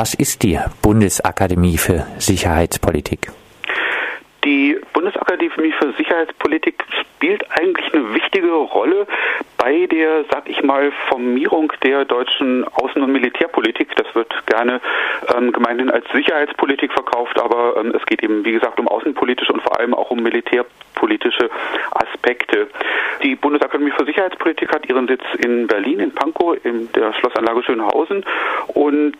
Was ist die Bundesakademie für Sicherheitspolitik? Die Bundesakademie für Sicherheitspolitik spielt eigentlich eine wichtige Rolle bei der, sag ich mal, Formierung der deutschen Außen- und Militärpolitik. Das wird gerne ähm, gemeinhin als Sicherheitspolitik verkauft, aber ähm, es geht eben, wie gesagt, um außenpolitische und vor allem auch um militärpolitische Aspekte. Die Bundesakademie für Sicherheitspolitik hat ihren Sitz in Berlin, in Pankow, in der Schlossanlage Schönhausen und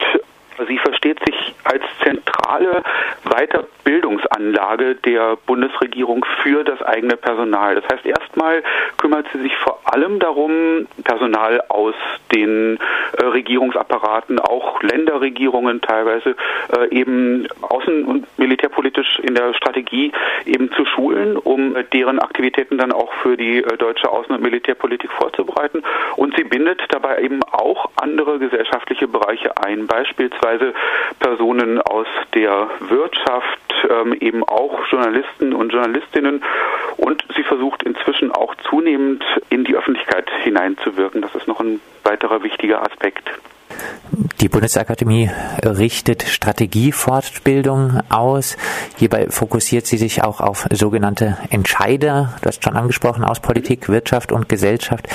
Sie versteht sich als zentrale Weiterbildungsanlage der Bundesregierung für das eigene Personal. Das heißt, erstmal kümmert sie sich vor allem darum, Personal aus den äh, Regierungsapparaten, auch Länderregierungen teilweise, äh, eben außen- und militärpolitisch in der Strategie eben zu schulen, um äh, deren Aktivitäten dann auch für die deutsche Außen- und Militärpolitik vorzubereiten. Und sie bindet dabei eben auch andere gesellschaftliche Bereiche ein, beispielsweise beispielsweise Personen aus der Wirtschaft, ähm, eben auch Journalisten und Journalistinnen. Und sie versucht inzwischen auch zunehmend in die Öffentlichkeit hineinzuwirken. Das ist noch ein weiterer wichtiger Aspekt. Die Bundesakademie richtet Strategiefortbildung aus. Hierbei fokussiert sie sich auch auf sogenannte Entscheider, du hast schon angesprochen, aus Politik, Wirtschaft und Gesellschaft.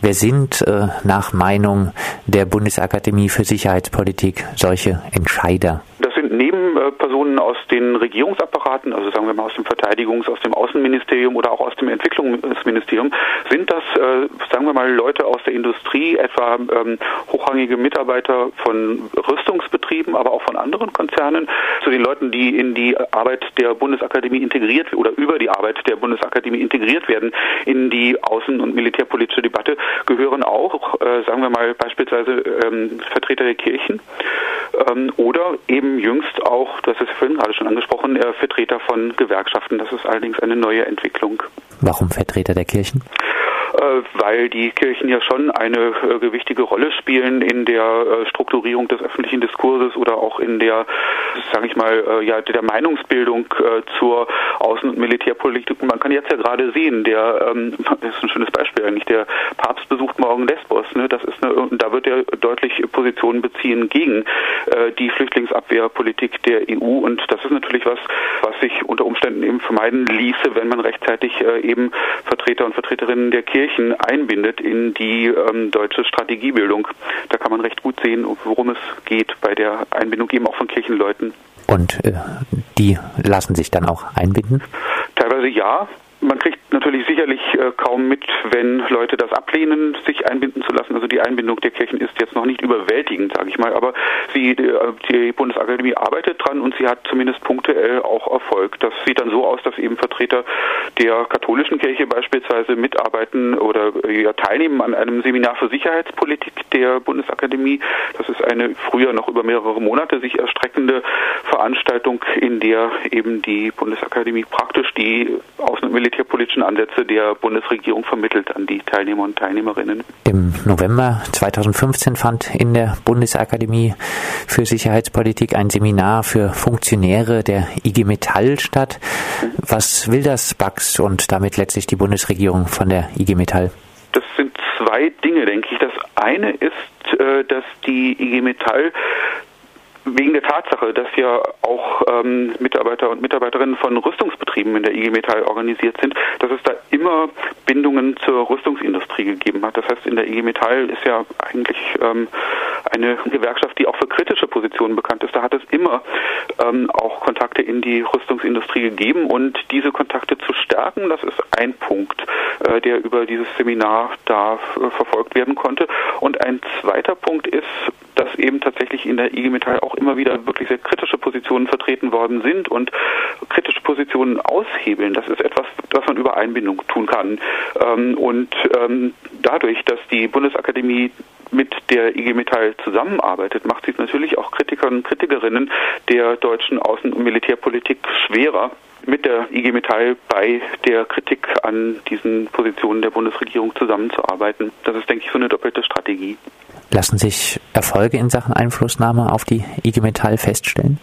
Wer sind äh, nach Meinung der Bundesakademie für Sicherheitspolitik solche Entscheider? Neben Personen aus den Regierungsapparaten, also sagen wir mal aus dem Verteidigungs-, aus dem Außenministerium oder auch aus dem Entwicklungsministerium, sind das, äh, sagen wir mal, Leute aus der Industrie, etwa ähm, hochrangige Mitarbeiter von Rüstungsbetrieben, aber auch von anderen Konzernen, zu den Leuten, die in die Arbeit der Bundesakademie integriert oder über die Arbeit der Bundesakademie integriert werden in die außen- und militärpolitische Debatte, gehören auch, äh, sagen wir mal, beispielsweise ähm, Vertreter der Kirchen ähm, oder eben jüngst auch, das ist vorhin gerade schon angesprochen, äh, Vertreter von Gewerkschaften. Das ist allerdings eine neue Entwicklung. Warum Vertreter der Kirchen? Äh, weil die Kirchen ja schon eine äh, gewichtige Rolle spielen in der äh, Strukturierung des öffentlichen Diskurses oder auch in der, sage ich mal, ja, der Meinungsbildung zur Außen- und Militärpolitik. Man kann jetzt ja gerade sehen, der, ähm, das ist ein schönes Beispiel eigentlich, der Papst besucht morgen Lesbos. Ne? Das ist eine, da wird er deutlich Positionen beziehen gegen die Flüchtlingsabwehrpolitik der EU und das ist natürlich was, was sich unter Umständen eben vermeiden ließe, wenn man rechtzeitig eben Vertreter und Vertreterinnen der Kirche Kirchen einbindet in die ähm, deutsche Strategiebildung. Da kann man recht gut sehen, worum es geht bei der Einbindung eben auch von Kirchenleuten. Und äh, die lassen sich dann auch einbinden? Teilweise ja, man kriegt natürlich sicherlich äh, kaum mit, wenn Leute das ablehnen, sich einbinden zu lassen. Also die Einbindung der Kirchen ist jetzt noch nicht überwältigend, sage ich mal, aber sie, äh, die Bundesakademie arbeitet dran und sie hat zumindest punktuell auch Erfolg. Das sieht dann so aus, dass eben Vertreter der katholischen Kirche beispielsweise mitarbeiten oder äh, ja, teilnehmen an einem Seminar für Sicherheitspolitik der Bundesakademie. Das ist eine früher noch über mehrere Monate sich erstreckende Veranstaltung, in der eben die Bundesakademie praktisch die Außen- und militärpolitischen Ansätze der Bundesregierung vermittelt an die Teilnehmer und Teilnehmerinnen. Im November 2015 fand in der Bundesakademie für Sicherheitspolitik ein Seminar für Funktionäre der IG Metall statt. Was will das BAX und damit letztlich die Bundesregierung von der IG Metall? Das sind zwei Dinge, denke ich. Das eine ist, äh, dass die IG Metall wegen der Tatsache, dass ja auch ähm, Mitarbeiter und Mitarbeiterinnen von Rüstungsbetrieben in der IG Metall organisiert sind, dass es da immer Bindungen zur Rüstungsindustrie gegeben hat. Das heißt, in der IG Metall ist ja eigentlich ähm, eine Gewerkschaft, die auch für kritische Positionen bekannt ist. Da hat es immer ähm, auch Kontakte in die Rüstungsindustrie gegeben und diese Kontakte zu stärken, das ist ein Punkt, äh, der über dieses Seminar da äh, verfolgt werden konnte. Und ein zweiter Punkt ist, dass eben tatsächlich in der IG Metall auch immer wieder wirklich sehr kritische Positionen vertreten worden sind und kritische Positionen aushebeln. Das ist etwas, was man über Einbindung tun kann. Ähm, und ähm, dadurch, dass die Bundesakademie mit der IG Metall zusammenarbeitet, macht es natürlich auch Kritikern und Kritikerinnen der deutschen Außen- und Militärpolitik schwerer, mit der IG Metall bei der Kritik an diesen Positionen der Bundesregierung zusammenzuarbeiten. Das ist, denke ich, so eine doppelte Strategie. Lassen sich Erfolge in Sachen Einflussnahme auf die IG Metall feststellen?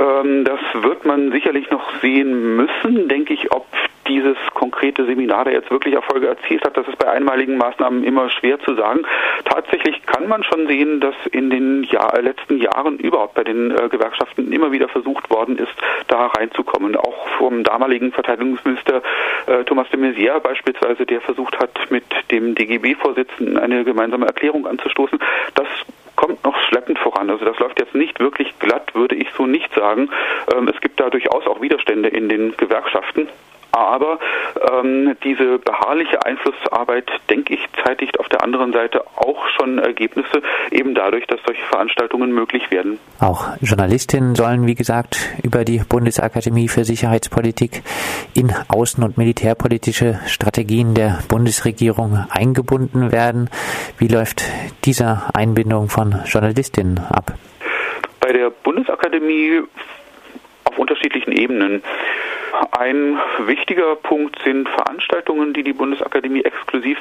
Ähm, das wird man sicherlich noch sehen müssen, denke ich, ob dieses konkrete Seminar da jetzt wirklich Erfolge erzielt hat, das ist bei einmaligen Maßnahmen immer schwer zu sagen. Tatsächlich kann man schon sehen, dass in den Jahr, letzten Jahren überhaupt bei den äh, Gewerkschaften immer wieder versucht worden ist, da reinzukommen. Auch vom damaligen Verteidigungsminister äh, Thomas de Maizière beispielsweise, der versucht hat, mit dem DGB-Vorsitzenden eine gemeinsame Erklärung anzustoßen. Das kommt noch schleppend voran. Also das läuft jetzt nicht wirklich glatt, würde ich so nicht sagen. Ähm, es gibt da durchaus auch Widerstände in den Gewerkschaften. Aber ähm, diese beharrliche Einflussarbeit, denke ich, zeitigt auf der anderen Seite auch schon Ergebnisse, eben dadurch, dass solche Veranstaltungen möglich werden. Auch Journalistinnen sollen, wie gesagt, über die Bundesakademie für Sicherheitspolitik in außen- und militärpolitische Strategien der Bundesregierung eingebunden werden. Wie läuft diese Einbindung von Journalistinnen ab? Bei der Bundesakademie auf unterschiedlichen Ebenen. Ein wichtiger Punkt sind Veranstaltungen, die die Bundesakademie exklusiv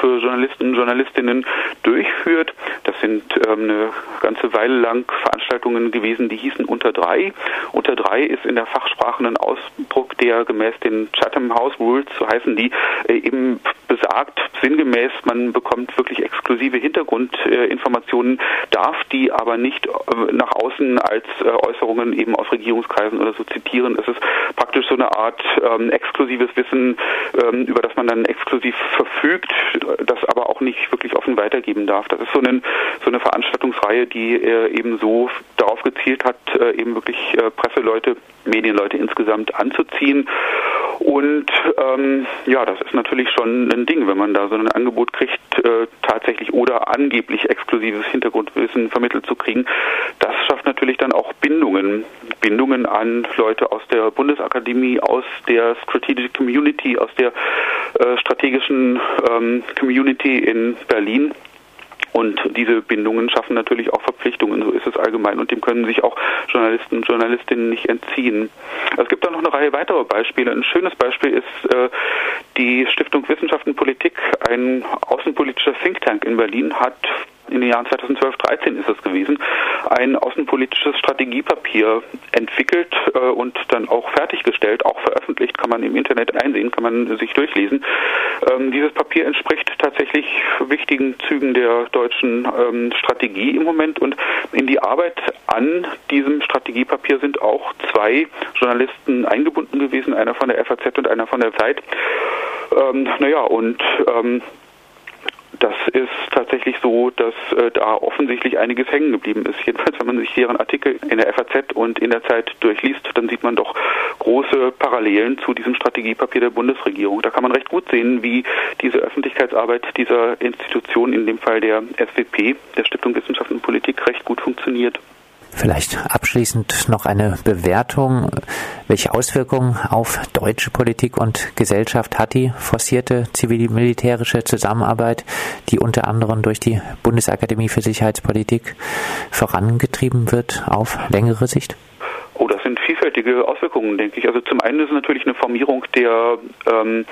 für Journalisten und Journalistinnen durchführt. Das sind ähm, eine ganze Weile lang Veranstaltungen gewesen, die hießen Unter drei. Unter drei ist in der Fachsprache ein Ausdruck, der gemäß den Chatham House Rules, so heißen die, äh, eben besagt, sinngemäß, man bekommt wirklich exklusive Hintergrundinformationen, darf die aber nicht äh, nach außen als äh, Äußerungen eben aus Regierungskreisen oder so zitieren. Es ist praktisch so eine Art ähm, exklusives Wissen, ähm, über das man dann exklusiv verfügt, das aber auch nicht wirklich offen weitergeben darf. Das ist so, eine so eine Veranstaltungsreihe, die äh, eben so darauf gezielt hat, äh, eben wirklich äh, Presseleute, Medienleute insgesamt anzuziehen. Und ähm, ja, das ist natürlich schon ein Ding, wenn man da so ein Angebot kriegt, äh, tatsächlich oder angeblich exklusives Hintergrundwissen vermittelt zu kriegen. Das schafft natürlich dann auch Bindungen. Bindungen an Leute aus der Bundesakademie, aus der Strategic Community, aus der äh, strategischen ähm, Community in Berlin. Und diese Bindungen schaffen natürlich auch Verpflichtungen, so ist es allgemein. Und dem können sich auch Journalisten und Journalistinnen nicht entziehen. Es gibt da noch eine Reihe weiterer Beispiele. Ein schönes Beispiel ist äh, die Stiftung Wissenschaft und Politik. Ein außenpolitischer Think Tank in Berlin hat in den Jahren 2012, 13 ist es gewesen, ein außenpolitisches Strategiepapier entwickelt äh, und dann auch fertiggestellt, auch veröffentlicht, kann man im Internet einsehen, kann man sich durchlesen. Ähm, dieses Papier entspricht tatsächlich wichtigen Zügen der deutschen ähm, Strategie im Moment und in die Arbeit an diesem Strategiepapier sind auch zwei Journalisten eingebunden gewesen, einer von der FAZ und einer von der Zeit. Ähm, naja, und ähm, das ist tatsächlich so, dass äh, da offensichtlich einiges hängen geblieben ist. Jedenfalls, wenn man sich deren Artikel in der FAZ und in der Zeit durchliest, dann sieht man doch große Parallelen zu diesem Strategiepapier der Bundesregierung. Da kann man recht gut sehen, wie diese Öffentlichkeitsarbeit dieser Institution, in dem Fall der SWP, der Stiftung Wissenschaft und Politik, recht gut funktioniert. Vielleicht abschließend noch eine Bewertung. Welche Auswirkungen auf deutsche Politik und Gesellschaft hat die forcierte zivil-militärische Zusammenarbeit, die unter anderem durch die Bundesakademie für Sicherheitspolitik vorangetrieben wird, auf längere Sicht? Vielfältige Auswirkungen, denke ich. Also zum einen ist es natürlich eine Formierung der ähm,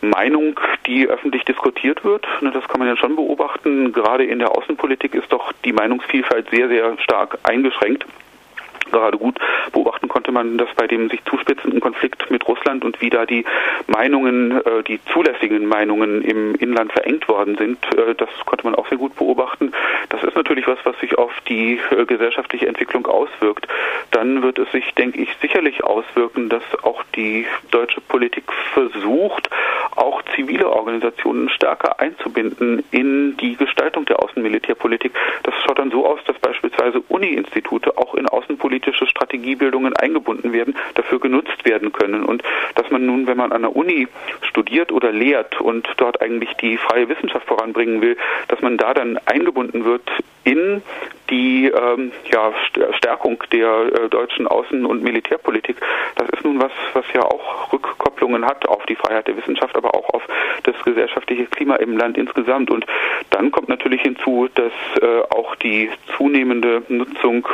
Meinung, die öffentlich diskutiert wird. Ne, das kann man ja schon beobachten. Gerade in der Außenpolitik ist doch die Meinungsvielfalt sehr, sehr stark eingeschränkt gerade gut beobachten konnte man das bei dem sich zuspitzenden Konflikt mit Russland und wie da die Meinungen, äh, die zulässigen Meinungen im Inland verengt worden sind. Äh, das konnte man auch sehr gut beobachten. Das ist natürlich was, was sich auf die äh, gesellschaftliche Entwicklung auswirkt. Dann wird es sich, denke ich, sicherlich auswirken, dass auch die deutsche Politik versucht, Organisationen stärker einzubinden in die Gestaltung der Außenmilitärpolitik. Das schaut dann so aus, dass beispielsweise Uni-Institute auch in außenpolitische Strategiebildungen eingebunden werden, dafür genutzt werden können. Und dass man nun, wenn man an der Uni studiert oder lehrt und dort eigentlich die freie Wissenschaft voranbringen will, dass man da dann eingebunden wird in die ähm, ja, Stärkung der äh, deutschen Außen- und Militärpolitik. Das ist nun was, was ja auch Rückkopplungen hat auf die Freiheit der Wissenschaft, aber auch auf das gesellschaftliche Klima im Land insgesamt. Und dann kommt natürlich hinzu, dass äh, auch die zunehmende Nutzung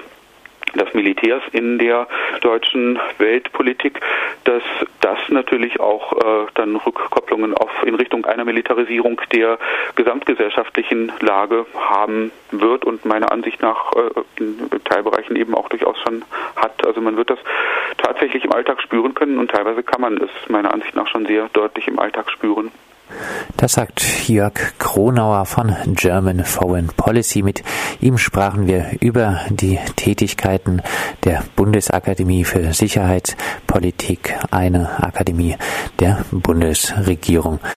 des Militärs in der deutschen Weltpolitik, dass das natürlich auch äh, dann Rückkopplungen auf in Richtung einer Militarisierung der gesamtgesellschaftlichen Lage haben wird und meiner Ansicht nach äh, in Teilbereichen eben auch durchaus schon hat. Also man wird das tatsächlich im Alltag spüren können und teilweise kann man es meiner Ansicht nach schon sehr deutlich im Alltag spüren. Das sagt Jörg Kronauer von German Foreign Policy. Mit ihm sprachen wir über die Tätigkeiten der Bundesakademie für Sicherheitspolitik, eine Akademie der Bundesregierung.